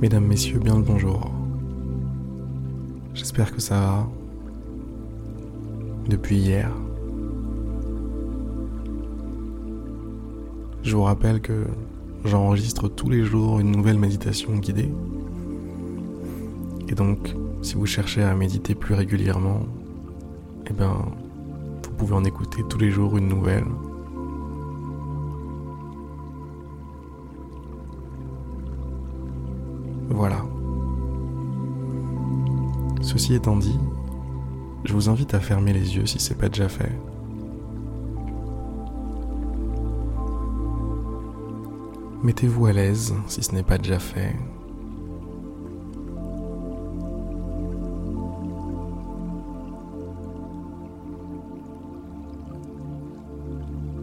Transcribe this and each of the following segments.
Mesdames, Messieurs, bien le bonjour. J'espère que ça va. Depuis hier. Je vous rappelle que j'enregistre tous les jours une nouvelle méditation guidée. Et donc, si vous cherchez à méditer plus régulièrement, eh bien, vous pouvez en écouter tous les jours une nouvelle Voilà. Ceci étant dit, je vous invite à fermer les yeux si c'est pas déjà fait. Mettez-vous à l'aise si ce n'est pas déjà fait.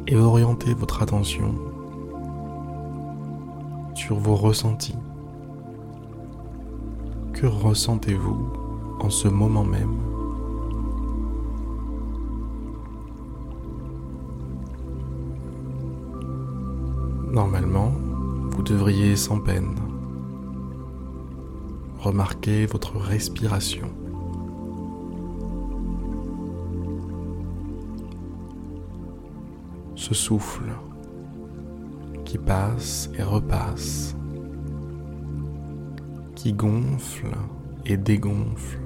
Et orientez votre attention sur vos ressentis. Que ressentez-vous en ce moment même? Normalement, vous devriez sans peine remarquer votre respiration. Ce souffle qui passe et repasse qui gonfle et dégonfle.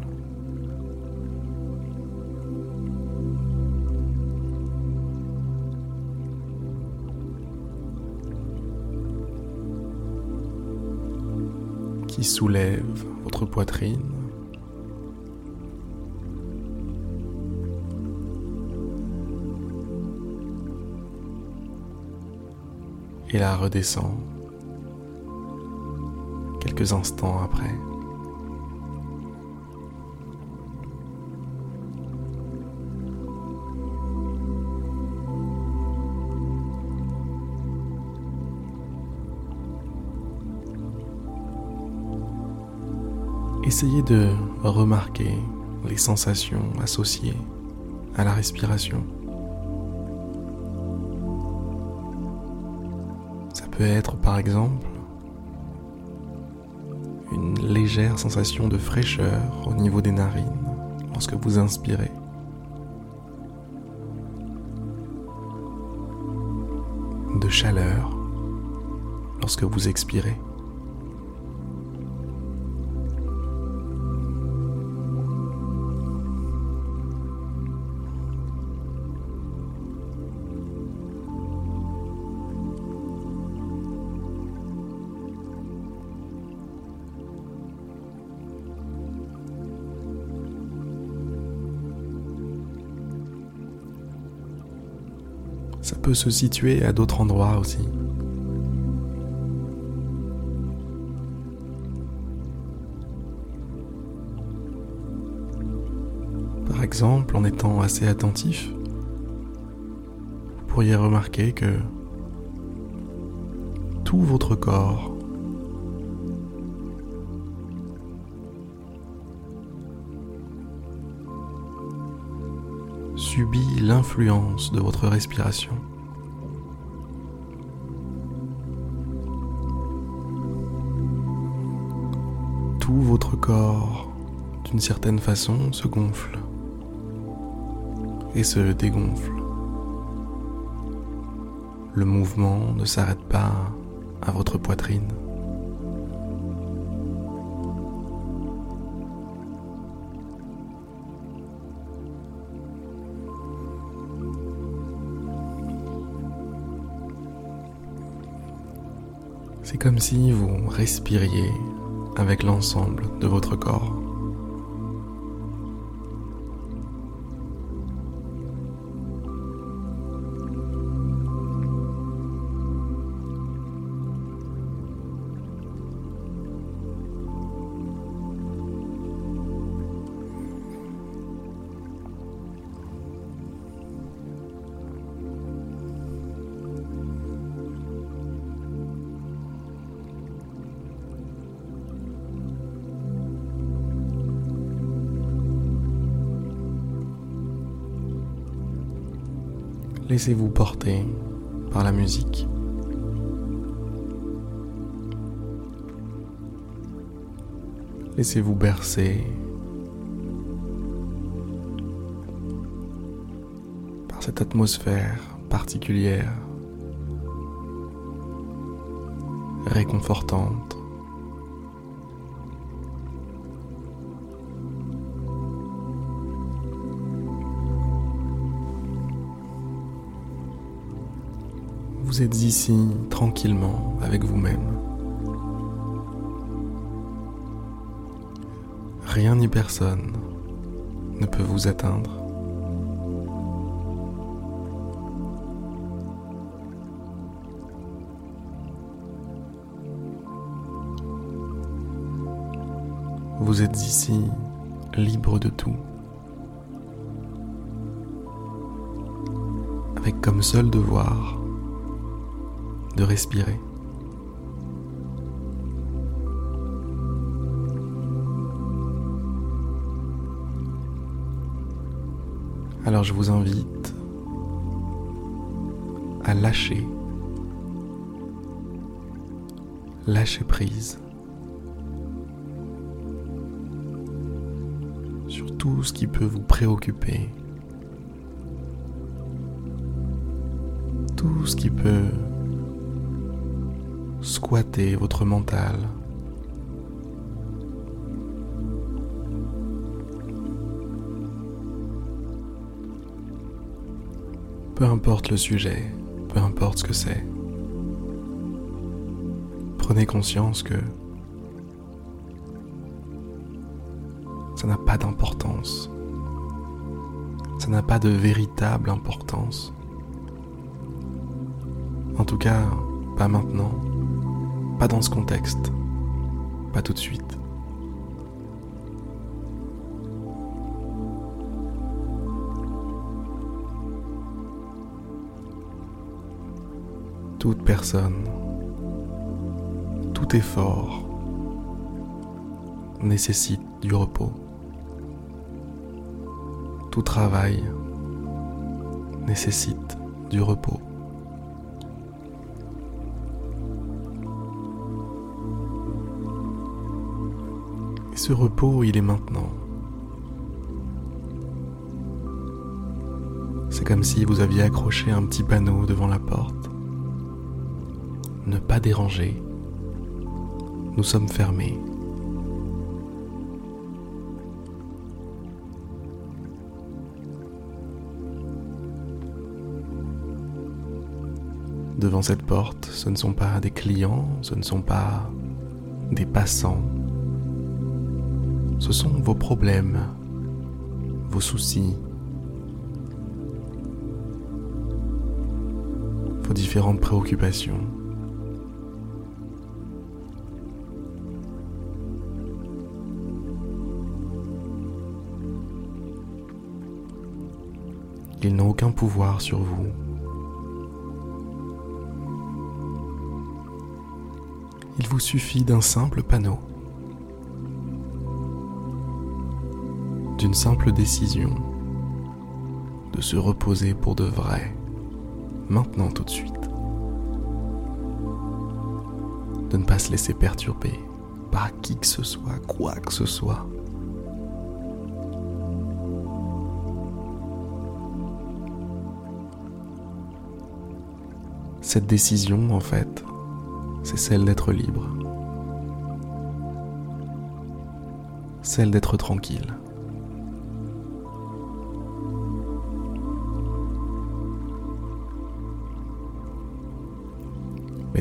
qui soulève votre poitrine. Et la redescend après. Essayez de remarquer les sensations associées à la respiration. Ça peut être par exemple une légère sensation de fraîcheur au niveau des narines lorsque vous inspirez. De chaleur lorsque vous expirez. Ça peut se situer à d'autres endroits aussi. Par exemple, en étant assez attentif, vous pourriez remarquer que tout votre corps subit l'influence de votre respiration. Tout votre corps, d'une certaine façon, se gonfle et se dégonfle. Le mouvement ne s'arrête pas à votre poitrine. Comme si vous respiriez avec l'ensemble de votre corps. Laissez-vous porter par la musique. Laissez-vous bercer par cette atmosphère particulière, réconfortante. Vous êtes ici tranquillement avec vous-même. Rien ni personne ne peut vous atteindre. Vous êtes ici libre de tout, avec comme seul devoir de respirer. Alors je vous invite à lâcher, lâcher prise sur tout ce qui peut vous préoccuper, tout ce qui peut squatter votre mental. Peu importe le sujet, peu importe ce que c'est, prenez conscience que ça n'a pas d'importance. Ça n'a pas de véritable importance. En tout cas, pas maintenant. Pas dans ce contexte. Pas tout de suite. Toute personne, tout effort nécessite du repos. Tout travail nécessite du repos. Ce repos, il est maintenant. C'est comme si vous aviez accroché un petit panneau devant la porte. Ne pas déranger. Nous sommes fermés. Devant cette porte, ce ne sont pas des clients, ce ne sont pas des passants, ce sont vos problèmes, vos soucis, vos différentes préoccupations. Ils n'ont aucun pouvoir sur vous. Il vous suffit d'un simple panneau. D'une simple décision de se reposer pour de vrai, maintenant tout de suite. De ne pas se laisser perturber par qui que ce soit, quoi que ce soit. Cette décision, en fait, c'est celle d'être libre. Celle d'être tranquille.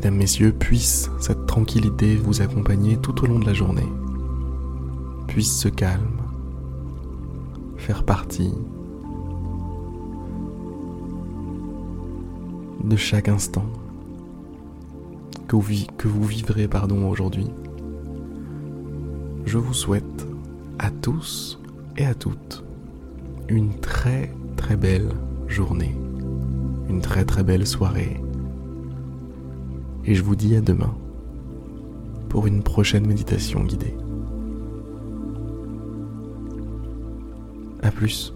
Mesdames, Messieurs, puisse cette tranquillité vous accompagner tout au long de la journée. Puisse ce calme faire partie de chaque instant que vous, que vous vivrez aujourd'hui. Je vous souhaite à tous et à toutes une très très belle journée, une très très belle soirée et je vous dis à demain pour une prochaine méditation guidée. A plus.